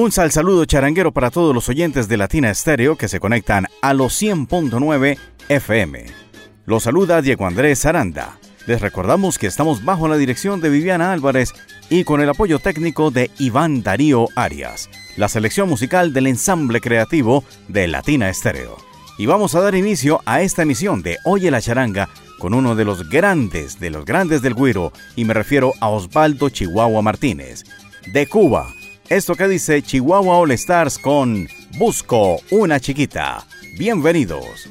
Un sal saludo charanguero para todos los oyentes de Latina Estéreo que se conectan a los 100.9 FM. Los saluda Diego Andrés Aranda. Les recordamos que estamos bajo la dirección de Viviana Álvarez y con el apoyo técnico de Iván Darío Arias, la selección musical del ensamble creativo de Latina Estéreo. Y vamos a dar inicio a esta emisión de Oye la Charanga con uno de los grandes de los grandes del güiro, y me refiero a Osvaldo Chihuahua Martínez, de Cuba esto que dice Chihuahua All Stars con Busco una chiquita. Bienvenidos.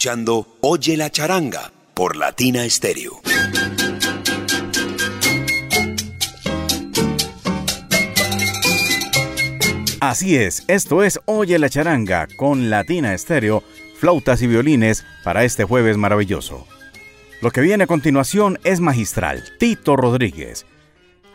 Escuchando Oye la charanga por Latina Stereo. Así es, esto es Oye la charanga con Latina Stereo, flautas y violines para este jueves maravilloso. Lo que viene a continuación es magistral, Tito Rodríguez.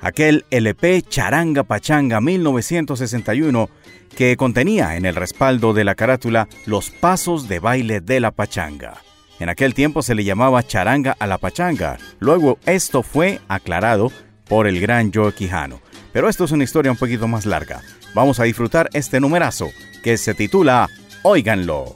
Aquel LP Charanga Pachanga 1961 que contenía en el respaldo de la carátula los pasos de baile de la pachanga. En aquel tiempo se le llamaba charanga a la pachanga. Luego esto fue aclarado por el gran Joe Quijano. Pero esto es una historia un poquito más larga. Vamos a disfrutar este numerazo que se titula Óiganlo.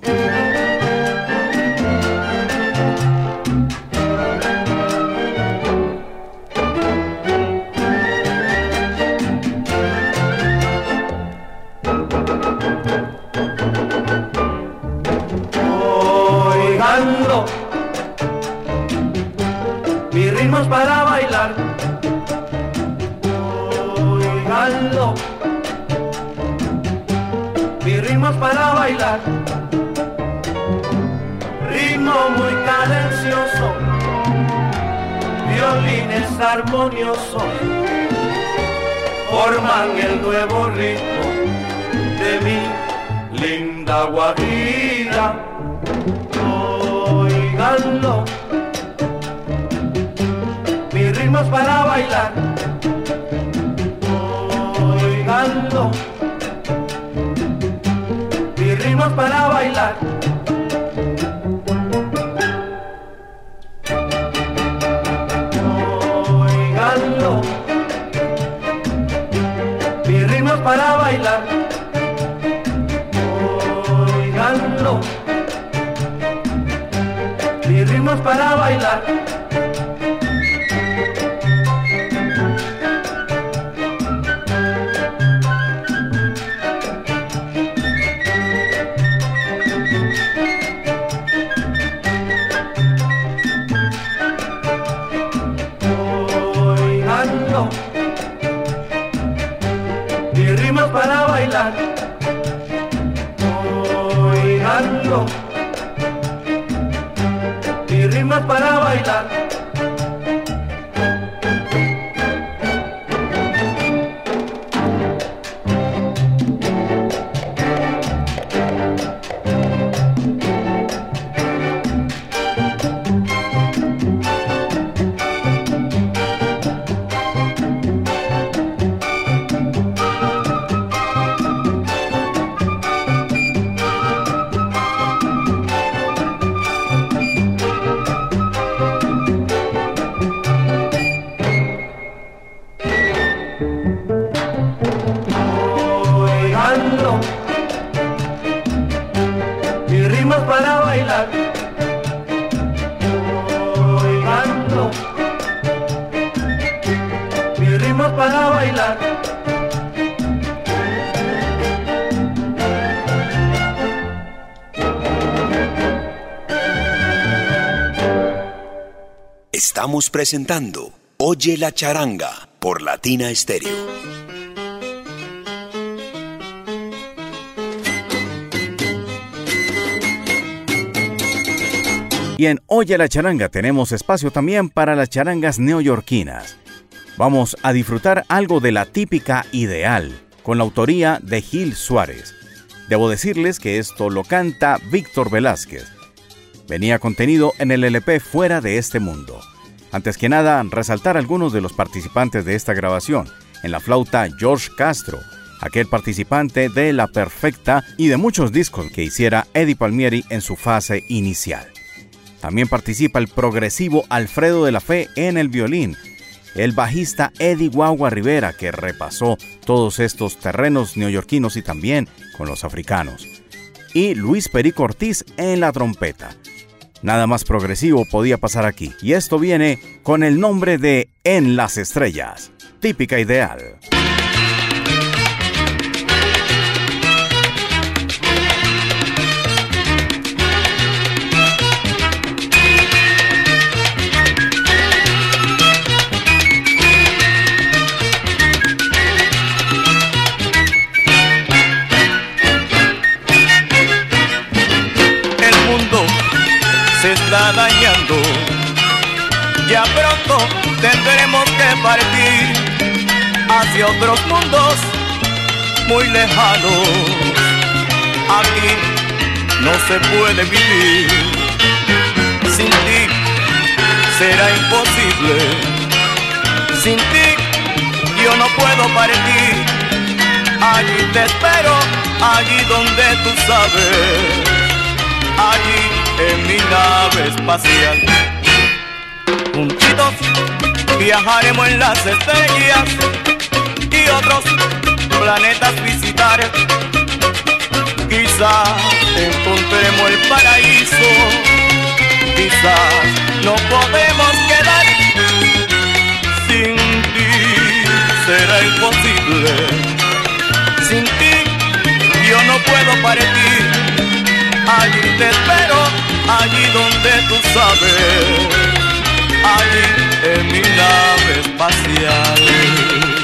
Para bailar. Oiganlo. Mis ritmos para bailar. Ritmo muy cadencioso. Violines armoniosos. Forman el nuevo ritmo de mi linda guajira. Oiganlo ritmos para bailar. Oiganlo, mis ritmos para bailar. Oiganlo, mis ritmos para bailar. Oiganlo, mis ritmos para bailar. Presentando Oye la charanga por Latina Stereo. Y en Oye la charanga tenemos espacio también para las charangas neoyorquinas. Vamos a disfrutar algo de la típica ideal, con la autoría de Gil Suárez. Debo decirles que esto lo canta Víctor Velázquez. Venía contenido en el LP Fuera de este mundo. Antes que nada, resaltar algunos de los participantes de esta grabación. En la flauta, George Castro, aquel participante de La Perfecta y de muchos discos que hiciera Eddie Palmieri en su fase inicial. También participa el progresivo Alfredo de la Fe en el violín, el bajista Eddie Guagua Rivera, que repasó todos estos terrenos neoyorquinos y también con los africanos, y Luis Perico Ortiz en la trompeta. Nada más progresivo podía pasar aquí, y esto viene con el nombre de En las Estrellas, típica ideal. hacia otros mundos muy lejanos. Aquí no se puede vivir. Sin ti será imposible. Sin ti yo no puedo partir. Allí te espero, allí donde tú sabes. Allí en mi nave espacial. Juntitos viajaremos en las estrellas otros planetas visitar. Quizás encontremos el paraíso, quizás no podemos quedar sin ti, será imposible. Sin ti yo no puedo partir, allí te espero, allí donde tú sabes, allí en mi nave espacial.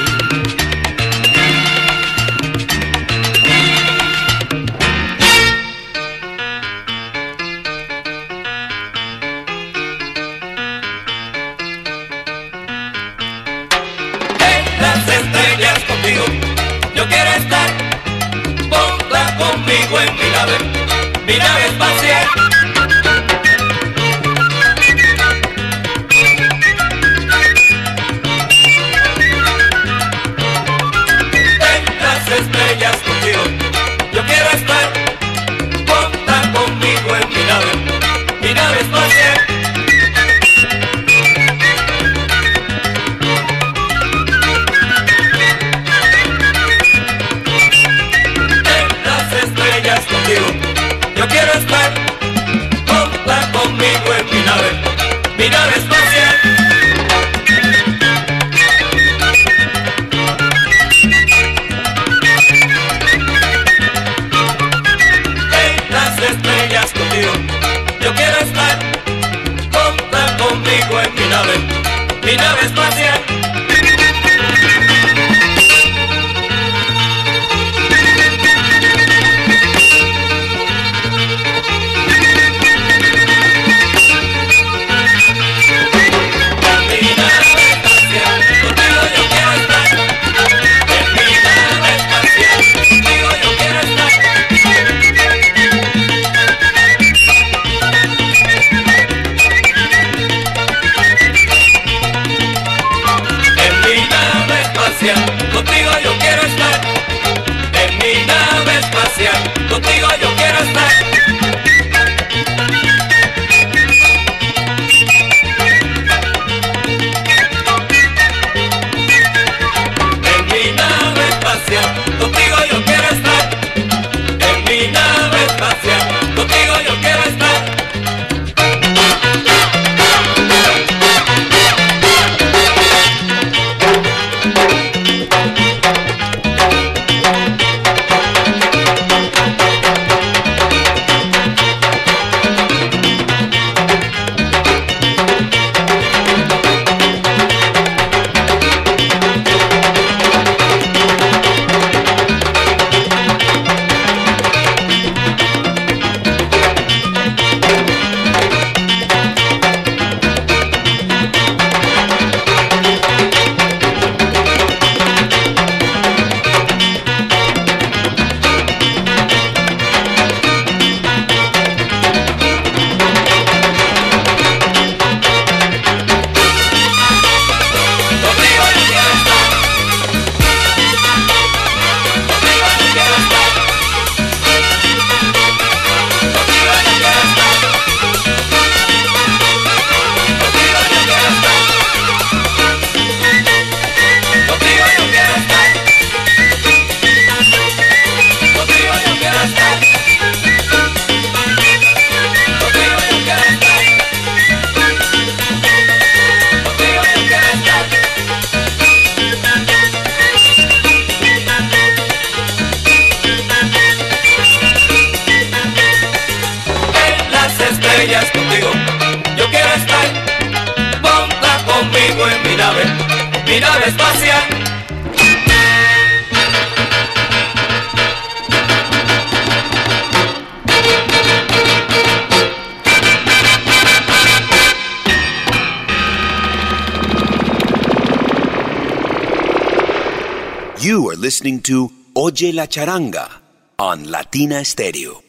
Oye la charanga on Latina Stereo.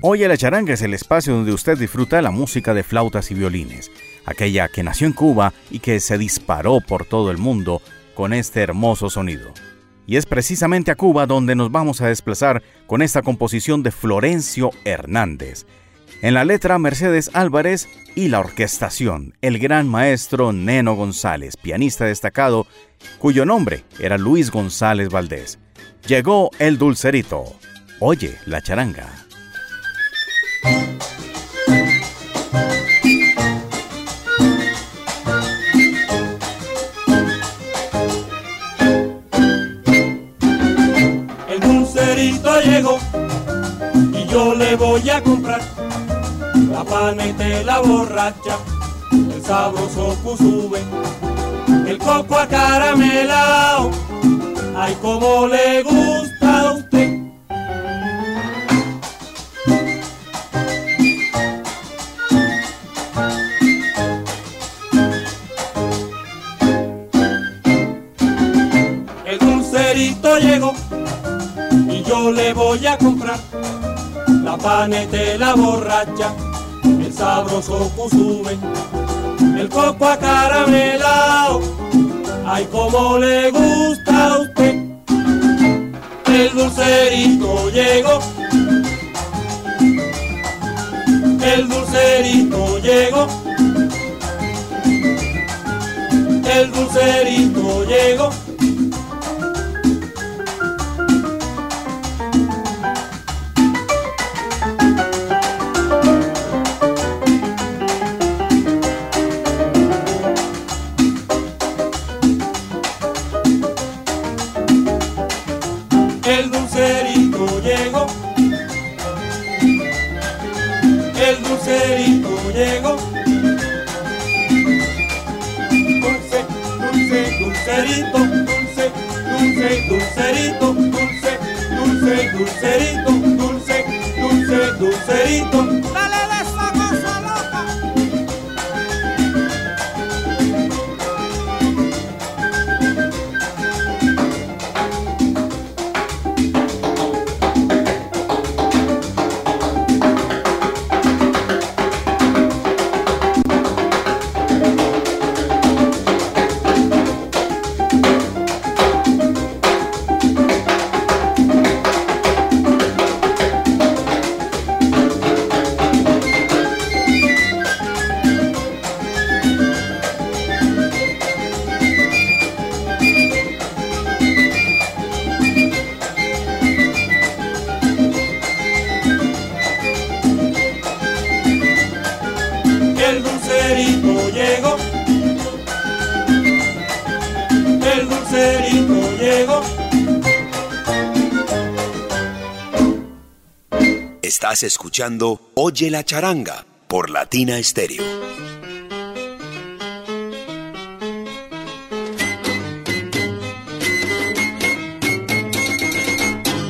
Oye la charanga es el espacio donde usted disfruta la música de flautas y violines, aquella que nació en Cuba y que se disparó por todo el mundo con este hermoso sonido. Y es precisamente a Cuba donde nos vamos a desplazar con esta composición de Florencio Hernández, en la letra Mercedes Álvarez y la orquestación, el gran maestro Neno González, pianista destacado, cuyo nombre era Luis González Valdés. Llegó el dulcerito. Oye la charanga. Yo le voy a comprar la panete, la borracha, el sabroso cusube, el coco acaramelao, ay como le gusta a usted. El dulcerito llegó y yo le voy a comprar la panete, la borracha, el sabroso cusube, el coco acaramelao, ay como le gusta a usted. El dulcerito llegó, el dulcerito llegó, el dulcerito llegó. Dulce, dulcerito, dulce, dulce, dulcerito, dulce, dulce, dulcerito. Dale de escuchando Oye la charanga por Latina Stereo.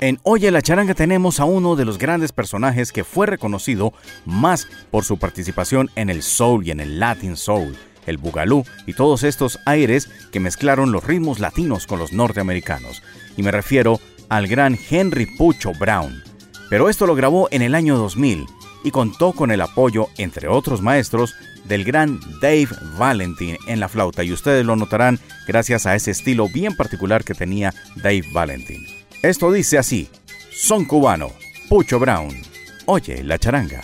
En Oye la charanga tenemos a uno de los grandes personajes que fue reconocido más por su participación en el soul y en el latin soul, el bugalú y todos estos aires que mezclaron los ritmos latinos con los norteamericanos. Y me refiero al gran Henry Pucho Brown. Pero esto lo grabó en el año 2000 y contó con el apoyo, entre otros maestros, del gran Dave Valentin en la flauta y ustedes lo notarán gracias a ese estilo bien particular que tenía Dave Valentin. Esto dice así, son cubano, Pucho Brown. Oye la charanga.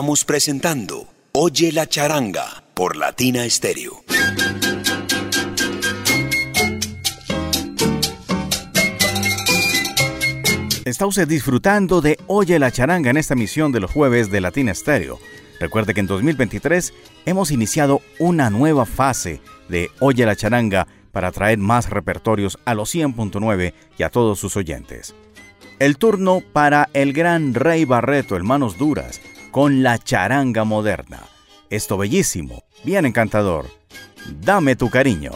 Estamos presentando Oye la charanga por Latina Stereo. Está usted disfrutando de Oye la charanga en esta emisión de los jueves de Latina Stereo. Recuerde que en 2023 hemos iniciado una nueva fase de Oye la charanga para traer más repertorios a los 100.9 y a todos sus oyentes. El turno para el gran Rey Barreto, Hermanos Duras, con la charanga moderna. Esto bellísimo, bien encantador. Dame tu cariño.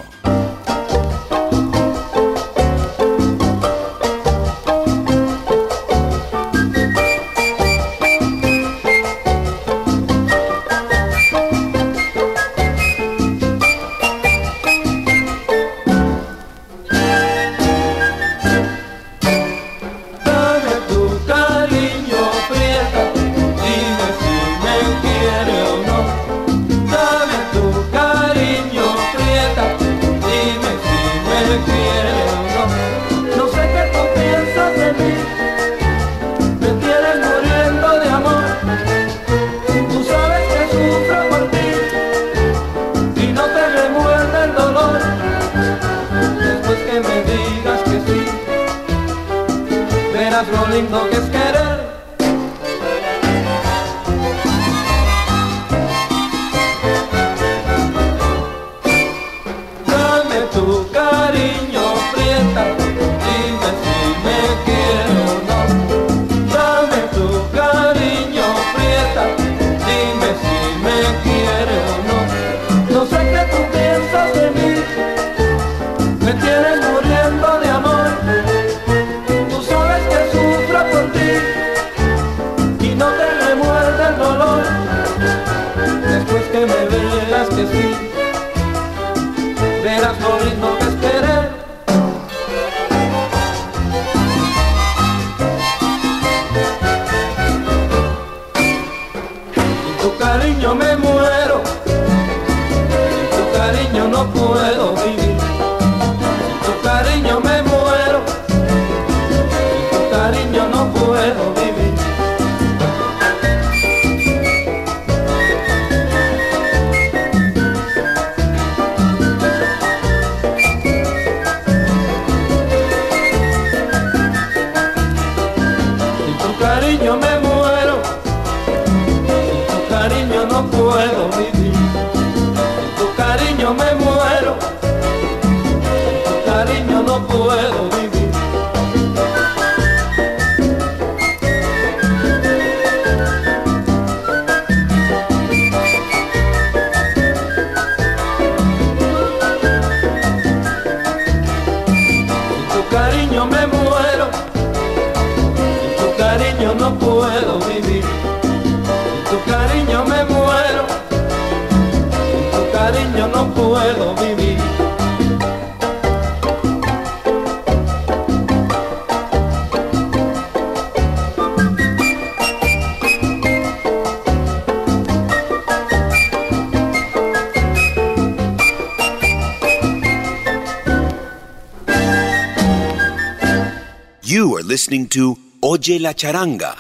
Oye la Charanga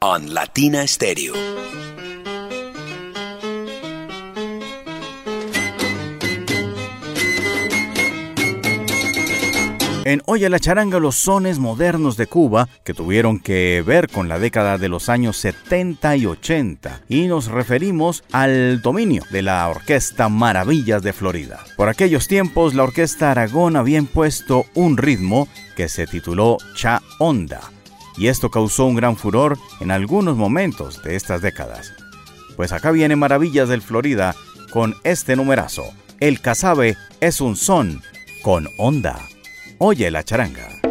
on Latina Stereo. En Oye la Charanga los sones modernos de Cuba que tuvieron que ver con la década de los años 70 y 80 y nos referimos al dominio de la Orquesta Maravillas de Florida. Por aquellos tiempos la Orquesta Aragón había impuesto un ritmo que se tituló Cha Onda, y esto causó un gran furor en algunos momentos de estas décadas. Pues acá viene Maravillas del Florida con este numerazo. El casabe es un son con onda. Oye la charanga.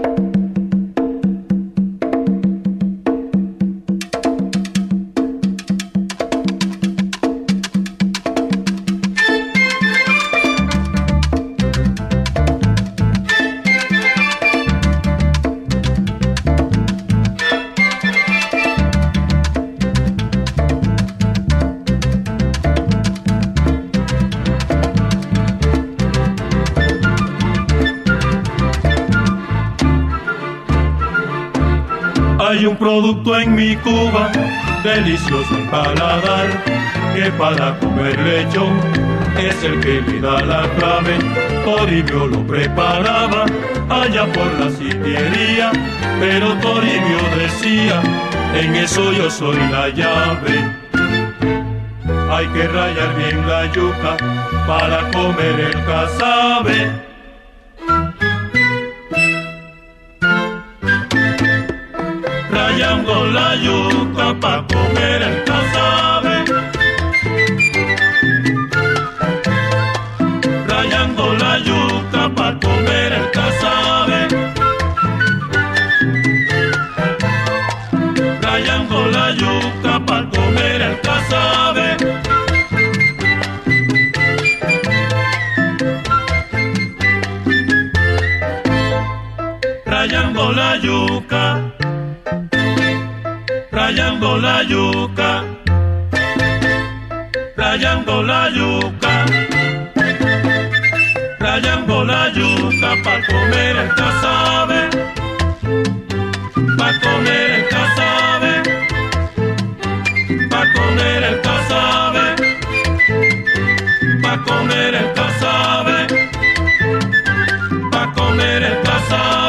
Producto en mi Cuba delicioso el paladar, que para comer lechón es el que le da la clave. Toribio lo preparaba allá por la sitiería, pero Toribio decía, en eso yo soy la llave. Hay que rayar bien la yuca para comer el casabe. La yuca para comer el casabe. Rayando la yuca para comer el casabe. Rayando la yuca para comer el casabe. Rayando la yuca rayando la yuca, rayando la yuca, rayando la yuca para comer el casabe, para comer el casabe, para comer el casabe, para comer el casabe, para comer el casabe.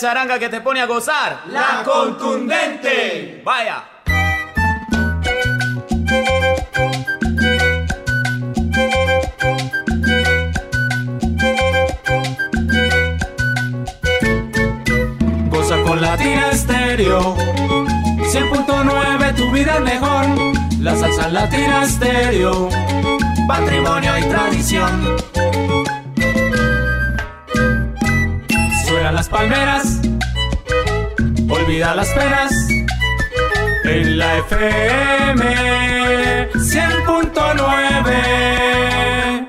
Charanga que te pone a gozar? La contundente. Vaya. Goza con Latina Estéreo. 100.9 tu vida es mejor. La salsa Latina Estéreo. Patrimonio y tradición las palmeras, olvida las penas. En la FM 100.9.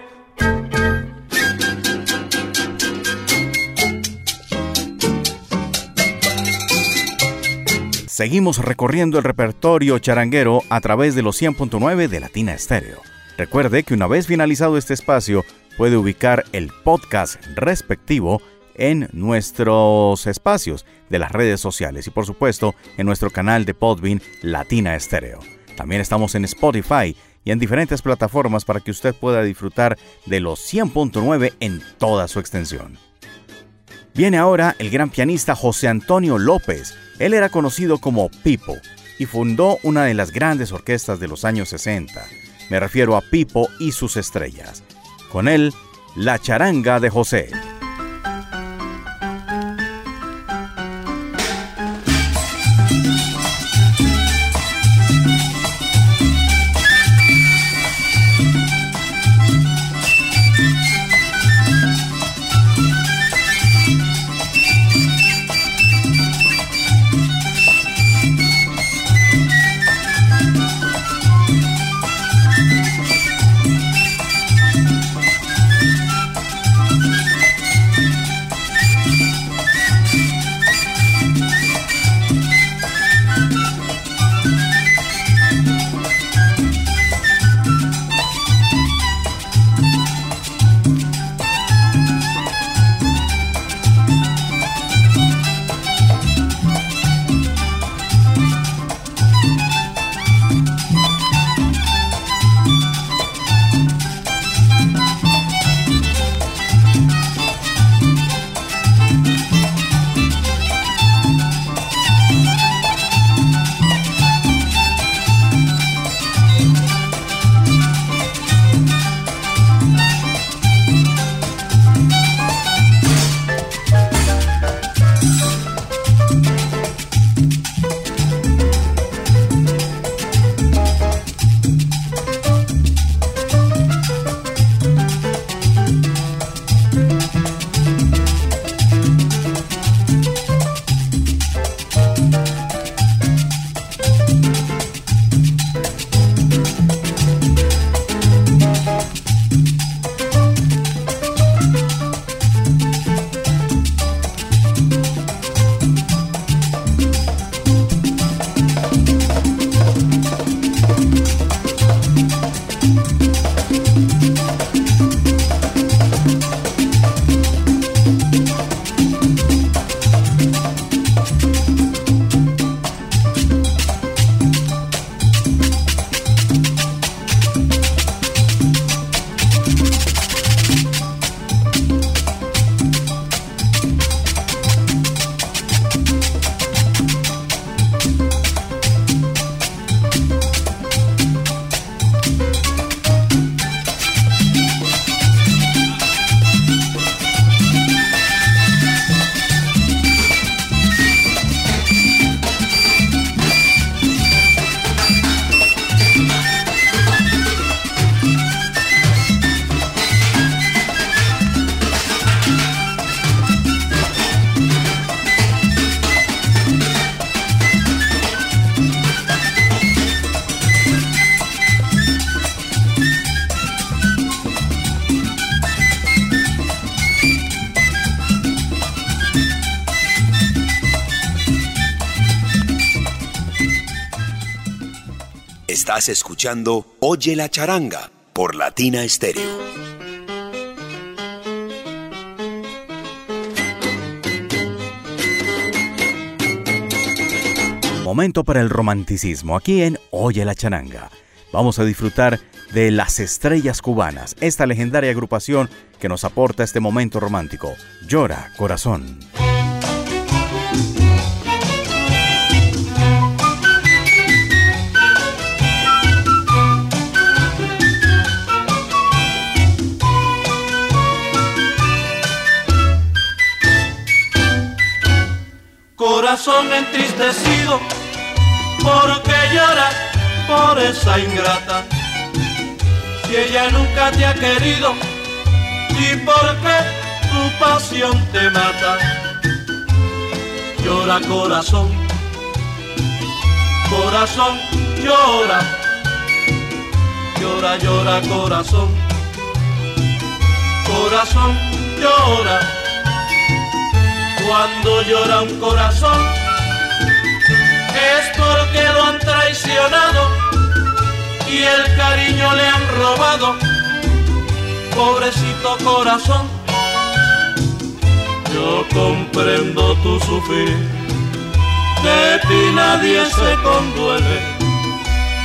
Seguimos recorriendo el repertorio charanguero a través de los 100.9 de Latina Estéreo. Recuerde que una vez finalizado este espacio, puede ubicar el podcast respectivo en nuestros espacios de las redes sociales y por supuesto en nuestro canal de Podbean Latina Estéreo. También estamos en Spotify y en diferentes plataformas para que usted pueda disfrutar de los 100.9 en toda su extensión. Viene ahora el gran pianista José Antonio López. Él era conocido como Pipo y fundó una de las grandes orquestas de los años 60. Me refiero a Pipo y sus estrellas. Con él, La charanga de José. Escuchando Oye la charanga por Latina Stereo. Momento para el romanticismo aquí en Oye la charanga. Vamos a disfrutar de Las Estrellas Cubanas, esta legendaria agrupación que nos aporta este momento romántico. Llora, corazón. Corazón entristecido, porque lloras por esa ingrata si ella nunca te ha querido y por qué tu pasión te mata. Llora corazón, corazón llora, llora, llora corazón, corazón llora. Cuando llora un corazón es porque lo han traicionado y el cariño le han robado, pobrecito corazón. Yo comprendo tu sufrir, de ti nadie se conduele.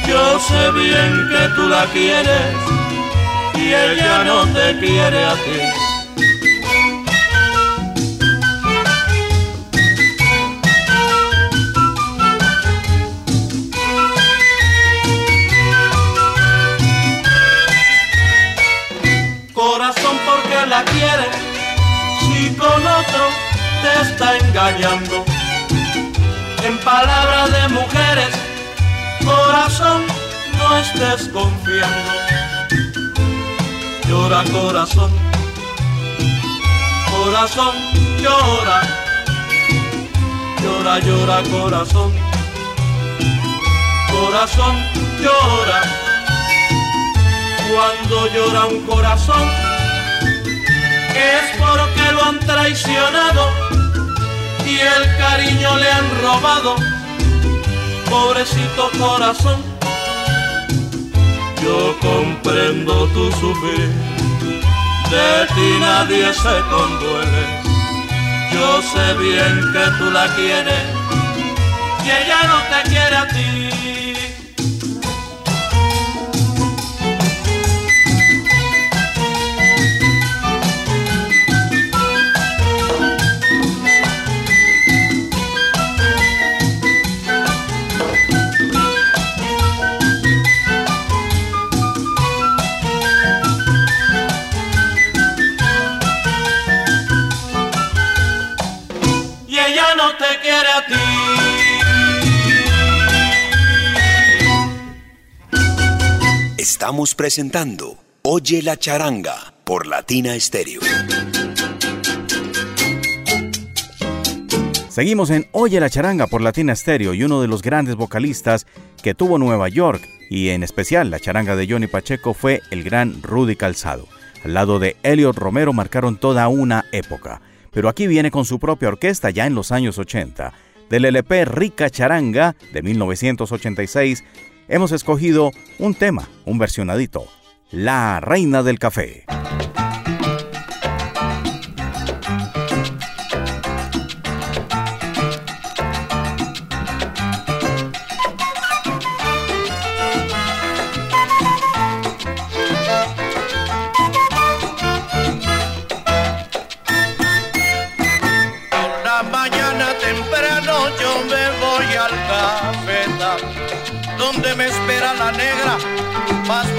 Yo sé bien que tú la quieres y ella no te quiere a ti. La quiere si con otro te está engañando? En palabras de mujeres, corazón, no estés confiando. Llora corazón, corazón, llora. Llora, llora corazón, corazón, llora. Cuando llora un corazón, es porque lo han traicionado y el cariño le han robado. Pobrecito corazón, yo comprendo tu sufrir, de ti nadie se conduele. Yo sé bien que tú la quieres y ella no te quiere a ti. Estamos presentando Oye la charanga por Latina Stereo. Seguimos en Oye la charanga por Latina Stereo y uno de los grandes vocalistas que tuvo Nueva York y en especial la charanga de Johnny Pacheco fue el gran Rudy Calzado. Al lado de Elliot Romero marcaron toda una época. Pero aquí viene con su propia orquesta ya en los años 80. Del LP Rica Charanga de 1986 hemos escogido un tema, un versionadito, La Reina del Café.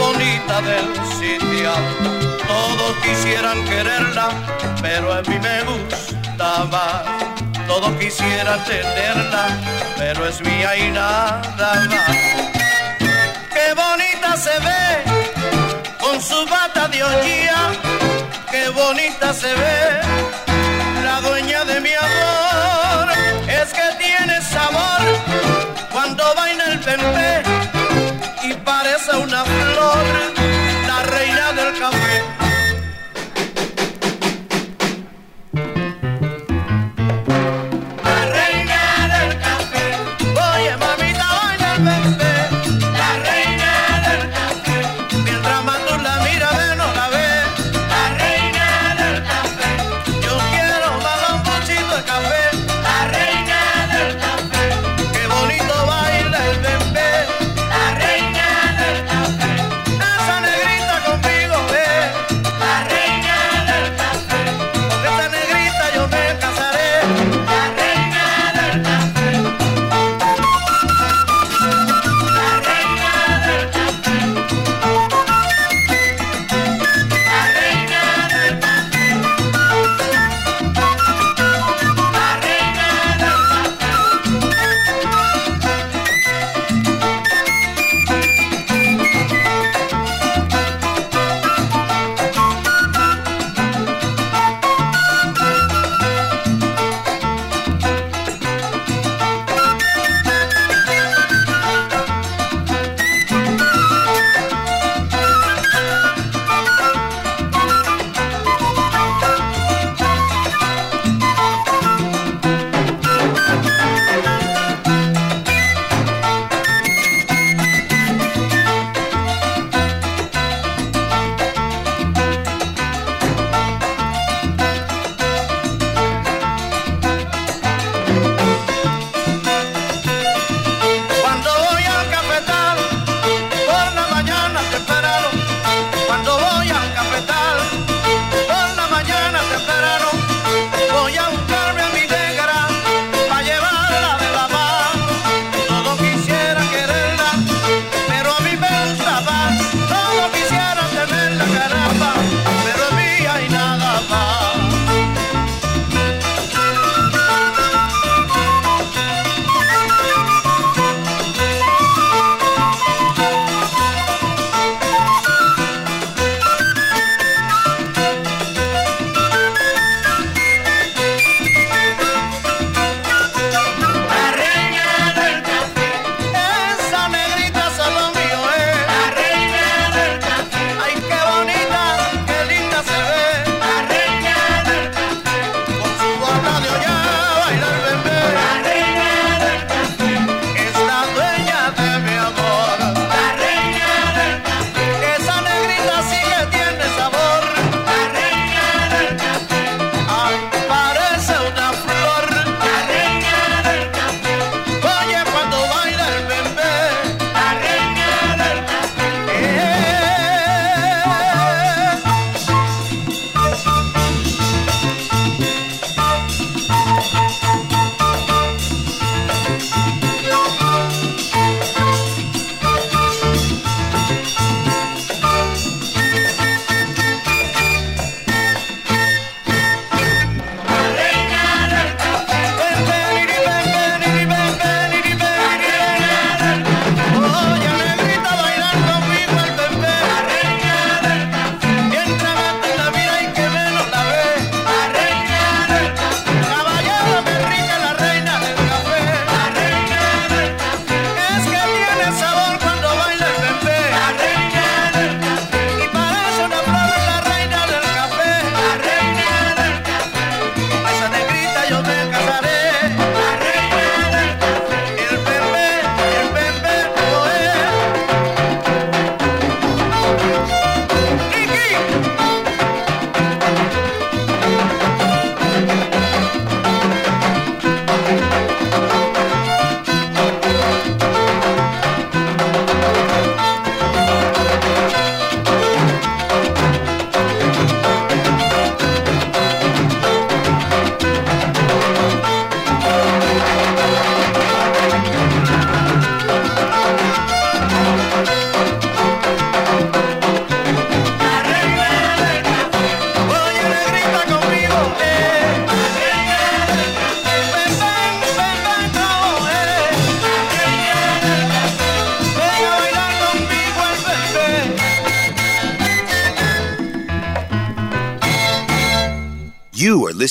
Bonita del sitio. Todos quisieran quererla, pero a mí me gusta más. Todos quisieran tenerla, pero es mía y nada más. Qué bonita se ve con su bata de hollía, qué bonita se ve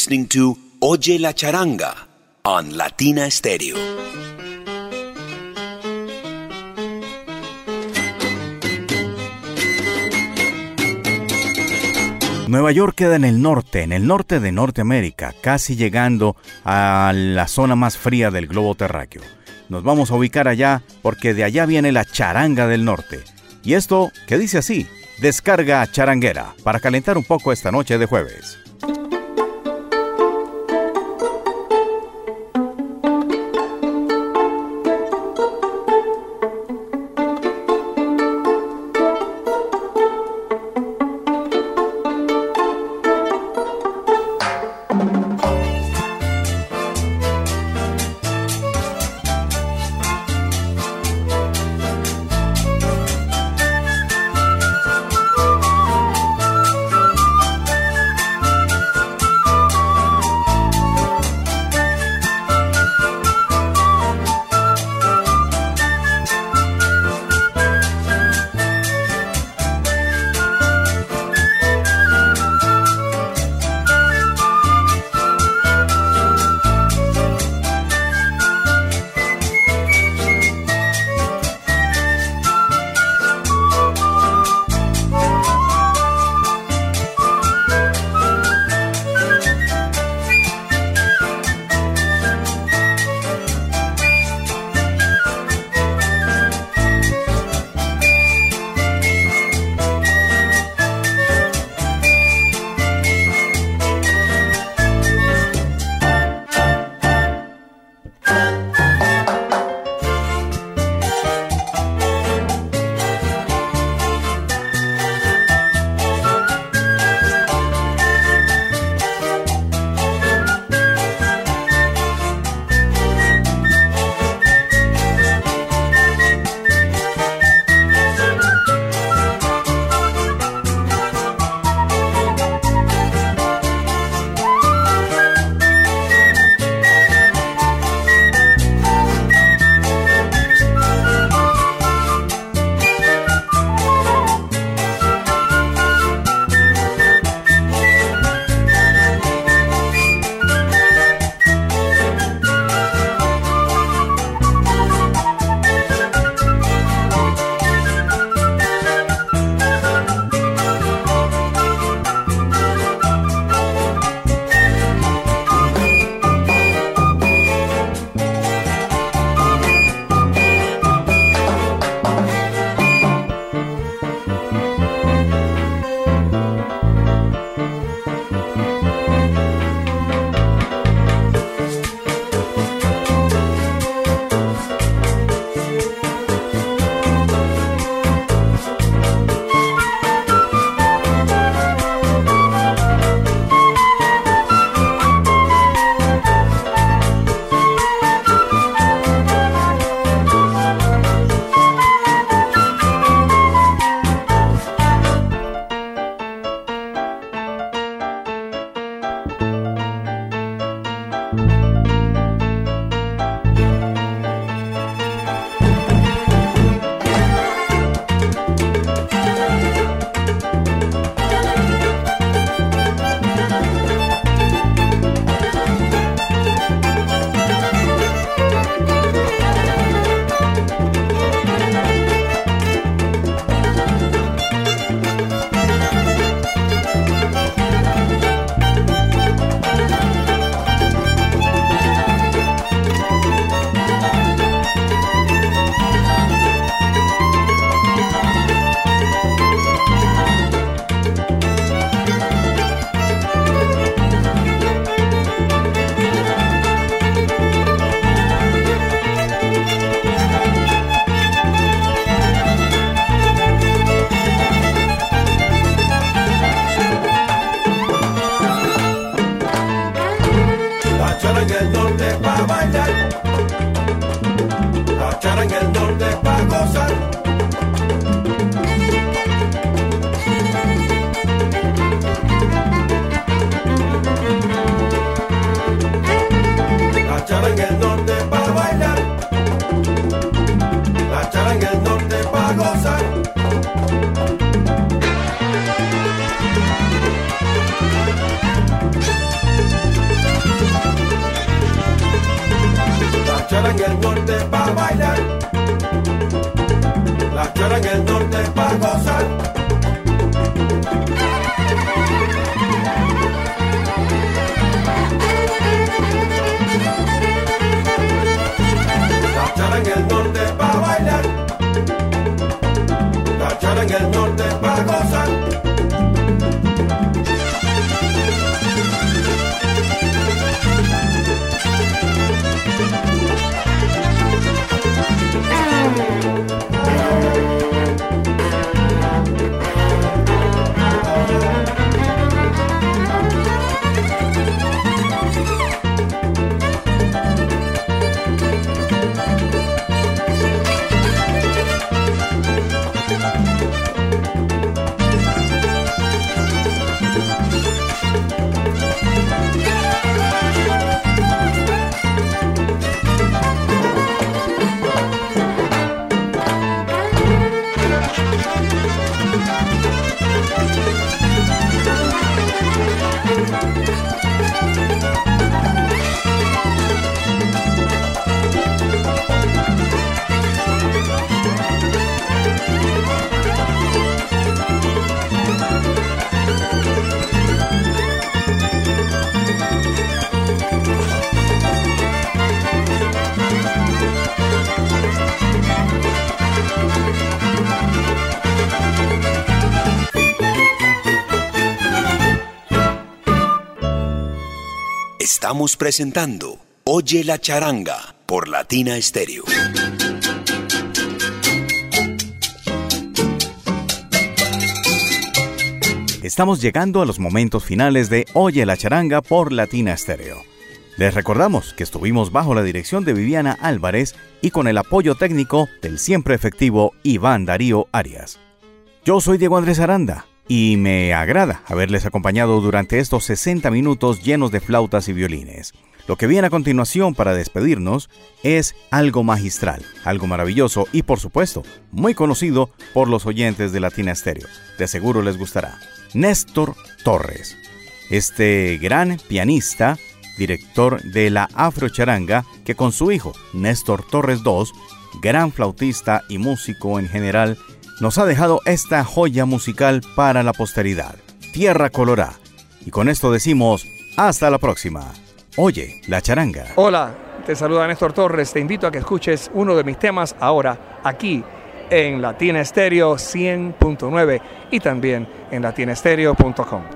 listening to Oye la Charanga on Latina Stereo. Nueva York queda en el norte, en el norte de Norteamérica, casi llegando a la zona más fría del globo terráqueo. Nos vamos a ubicar allá porque de allá viene la charanga del norte. Y esto, que dice así, descarga charanguera para calentar un poco esta noche de jueves. outside. Estamos presentando Oye la charanga por Latina Stereo. Estamos llegando a los momentos finales de Oye la charanga por Latina Stereo. Les recordamos que estuvimos bajo la dirección de Viviana Álvarez y con el apoyo técnico del siempre efectivo Iván Darío Arias. Yo soy Diego Andrés Aranda y me agrada haberles acompañado durante estos 60 minutos llenos de flautas y violines. Lo que viene a continuación para despedirnos es algo magistral, algo maravilloso y por supuesto muy conocido por los oyentes de Latina Stereo. De seguro les gustará. Néstor Torres. Este gran pianista director de la Afrocharanga, que con su hijo, Néstor Torres II, gran flautista y músico en general, nos ha dejado esta joya musical para la posteridad, Tierra Colorá. Y con esto decimos, hasta la próxima. Oye, la charanga. Hola, te saluda Néstor Torres, te invito a que escuches uno de mis temas ahora, aquí, en Latina Estéreo 100.9 y también en latinaestereo.com.